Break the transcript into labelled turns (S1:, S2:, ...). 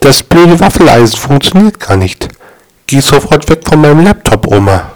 S1: Das blöde Waffeleisen funktioniert gar nicht. Geh sofort weg von meinem Laptop, Oma.